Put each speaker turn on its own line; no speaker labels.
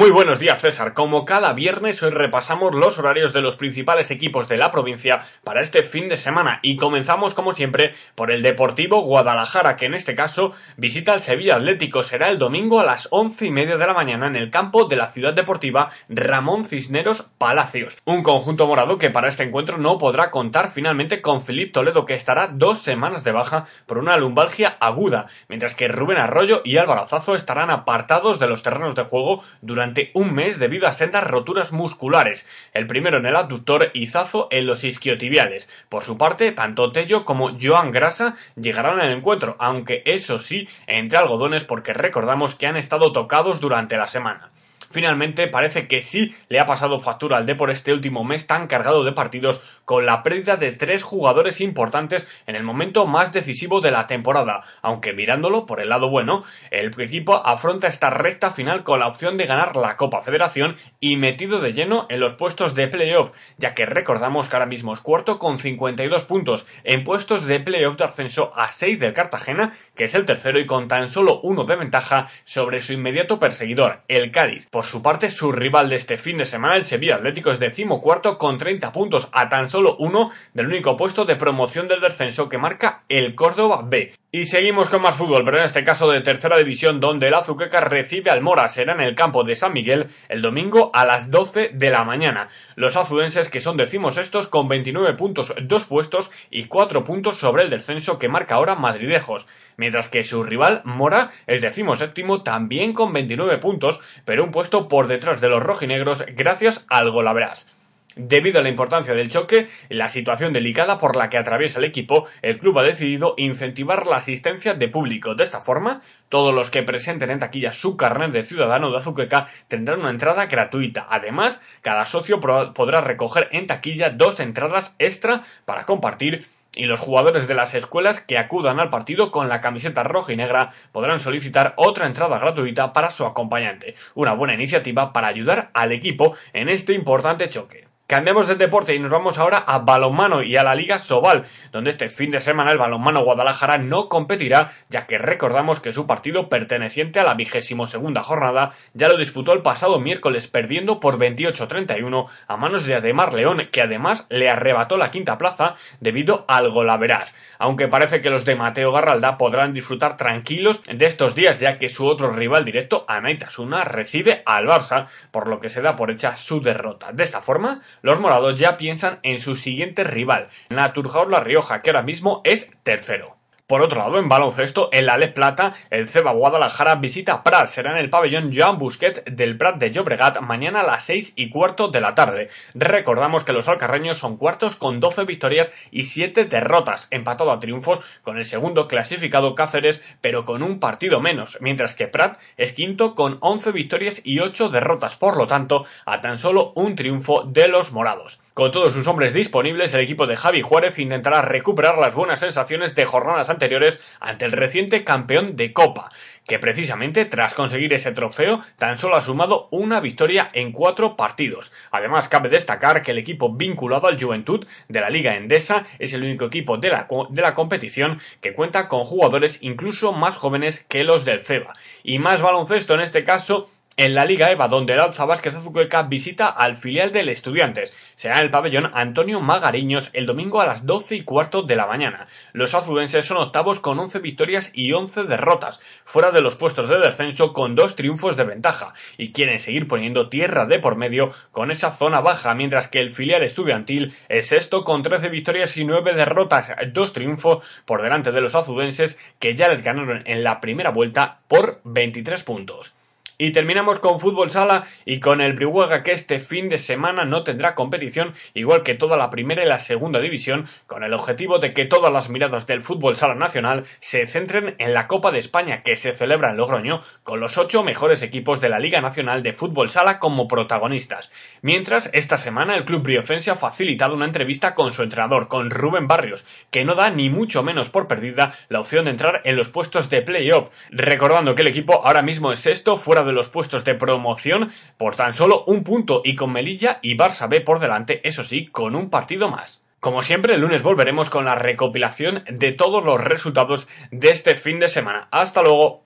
Muy buenos días, César. Como cada viernes, hoy repasamos los horarios de los principales equipos de la provincia para este fin de semana y comenzamos, como siempre, por el Deportivo Guadalajara, que en este caso visita al Sevilla Atlético. Será el domingo a las once y media de la mañana en el campo de la ciudad deportiva Ramón Cisneros Palacios. Un conjunto morado que para este encuentro no podrá contar finalmente con Felipe Toledo, que estará dos semanas de baja por una lumbalgia aguda, mientras que Rubén Arroyo y Álvaro Zazo estarán apartados de los terrenos de juego durante durante un mes debido a sendas roturas musculares, el primero en el abductor y Zazo en los isquiotibiales. Por su parte, tanto Tello como Joan Grasa llegarán al encuentro, aunque eso sí, entre algodones porque recordamos que han estado tocados durante la semana. Finalmente parece que sí le ha pasado factura al por este último mes tan cargado de partidos con la pérdida de tres jugadores importantes en el momento más decisivo de la temporada, aunque mirándolo por el lado bueno, el equipo afronta esta recta final con la opción de ganar la Copa Federación y metido de lleno en los puestos de playoff, ya que recordamos que ahora mismo es cuarto con 52 puntos en puestos de playoff de ascenso a 6 del Cartagena, que es el tercero y con tan solo uno de ventaja sobre su inmediato perseguidor, el Cádiz. Su parte, su rival de este fin de semana, el Sevilla Atlético, es decimocuarto con 30 puntos a tan solo uno del único puesto de promoción del descenso que marca el Córdoba B. Y seguimos con más fútbol, pero en este caso de tercera división, donde el Azuqueca recibe al Mora. Será en el campo de San Miguel el domingo a las 12 de la mañana. Los azudenses, que son decimos estos, con 29 puntos, dos puestos y 4 puntos sobre el descenso que marca ahora Madridejos. Mientras que su rival, Mora, es decimo séptimo, también con 29 puntos, pero un puesto por detrás de los rojinegros gracias al Golavras. Debido a la importancia del choque, la situación delicada por la que atraviesa el equipo, el club ha decidido incentivar la asistencia de público. De esta forma, todos los que presenten en taquilla su carnet de ciudadano de Azuqueca tendrán una entrada gratuita. Además, cada socio podrá recoger en taquilla dos entradas extra para compartir y los jugadores de las escuelas que acudan al partido con la camiseta roja y negra podrán solicitar otra entrada gratuita para su acompañante. Una buena iniciativa para ayudar al equipo en este importante choque. Cambiamos de deporte y nos vamos ahora a balonmano y a la Liga Sobal, donde este fin de semana el balonmano Guadalajara no competirá, ya que recordamos que su partido perteneciente a la vigésimo segunda jornada ya lo disputó el pasado miércoles perdiendo por 28-31 a manos de Ademar León, que además le arrebató la quinta plaza debido al golaveras. Aunque parece que los de Mateo Garralda podrán disfrutar tranquilos de estos días, ya que su otro rival directo, Anaitasuna, recibe al Barça, por lo que se da por hecha su derrota. De esta forma, los morados ya piensan en su siguiente rival, Naturjaur La Rioja, que ahora mismo es tercero. Por otro lado, en baloncesto, en la Les Plata, el Ceba Guadalajara visita Prat. Será en el pabellón Joan Busquet del Prat de Llobregat mañana a las seis y cuarto de la tarde. Recordamos que los alcarreños son cuartos con 12 victorias y 7 derrotas, empatado a triunfos con el segundo clasificado Cáceres, pero con un partido menos, mientras que Prat es quinto con 11 victorias y 8 derrotas, por lo tanto, a tan solo un triunfo de los morados. Con todos sus hombres disponibles, el equipo de Javi Juárez intentará recuperar las buenas sensaciones de jornadas anteriores ante el reciente campeón de Copa, que precisamente tras conseguir ese trofeo tan solo ha sumado una victoria en cuatro partidos. Además, cabe destacar que el equipo vinculado al Juventud de la Liga Endesa es el único equipo de la, de la competición que cuenta con jugadores incluso más jóvenes que los del CEBA. Y más baloncesto en este caso en la Liga EVA, donde el Vázquez Azuqueca visita al filial del Estudiantes. Será en el pabellón Antonio Magariños el domingo a las 12 y cuarto de la mañana. Los azudenses son octavos con 11 victorias y 11 derrotas, fuera de los puestos de descenso con dos triunfos de ventaja, y quieren seguir poniendo tierra de por medio con esa zona baja, mientras que el filial estudiantil es sexto con 13 victorias y 9 derrotas, dos triunfos por delante de los azudenses que ya les ganaron en la primera vuelta por 23 puntos. Y terminamos con fútbol sala y con el Brihuega que este fin de semana no tendrá competición, igual que toda la primera y la segunda división, con el objetivo de que todas las miradas del fútbol sala nacional se centren en la Copa de España que se celebra en Logroño, con los ocho mejores equipos de la Liga Nacional de Fútbol Sala como protagonistas. Mientras, esta semana el club briofense ha facilitado una entrevista con su entrenador, con Rubén Barrios, que no da ni mucho menos por perdida la opción de entrar en los puestos de playoff, recordando que el equipo ahora mismo es esto fuera de los puestos de promoción por tan solo un punto y con Melilla y Barça B por delante, eso sí, con un partido más. Como siempre, el lunes volveremos con la recopilación de todos los resultados de este fin de semana. Hasta luego.